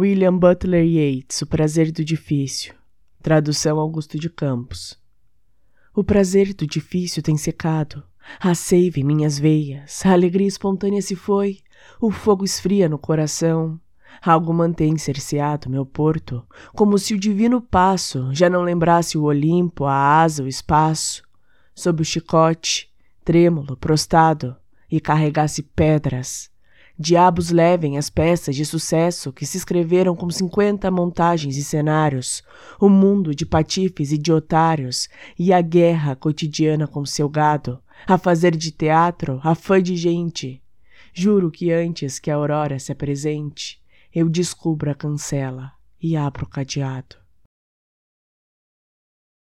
William Butler Yeats, O Prazer do Difícil. Tradução Augusto de Campos. O prazer do difícil tem secado, a seiva em minhas veias, a alegria espontânea se foi, o fogo esfria no coração. Algo mantém cerceado meu porto, como se o divino passo já não lembrasse o Olimpo, a asa, o espaço. Sob o chicote, trêmulo, prostado, e carregasse pedras, Diabos levem as peças de sucesso que se escreveram com cinquenta montagens e cenários, o mundo de patifes e de otários, e a guerra cotidiana com seu gado, a fazer de teatro a fã de gente. Juro que antes que a aurora se apresente, eu descubro a cancela e abro o cadeado.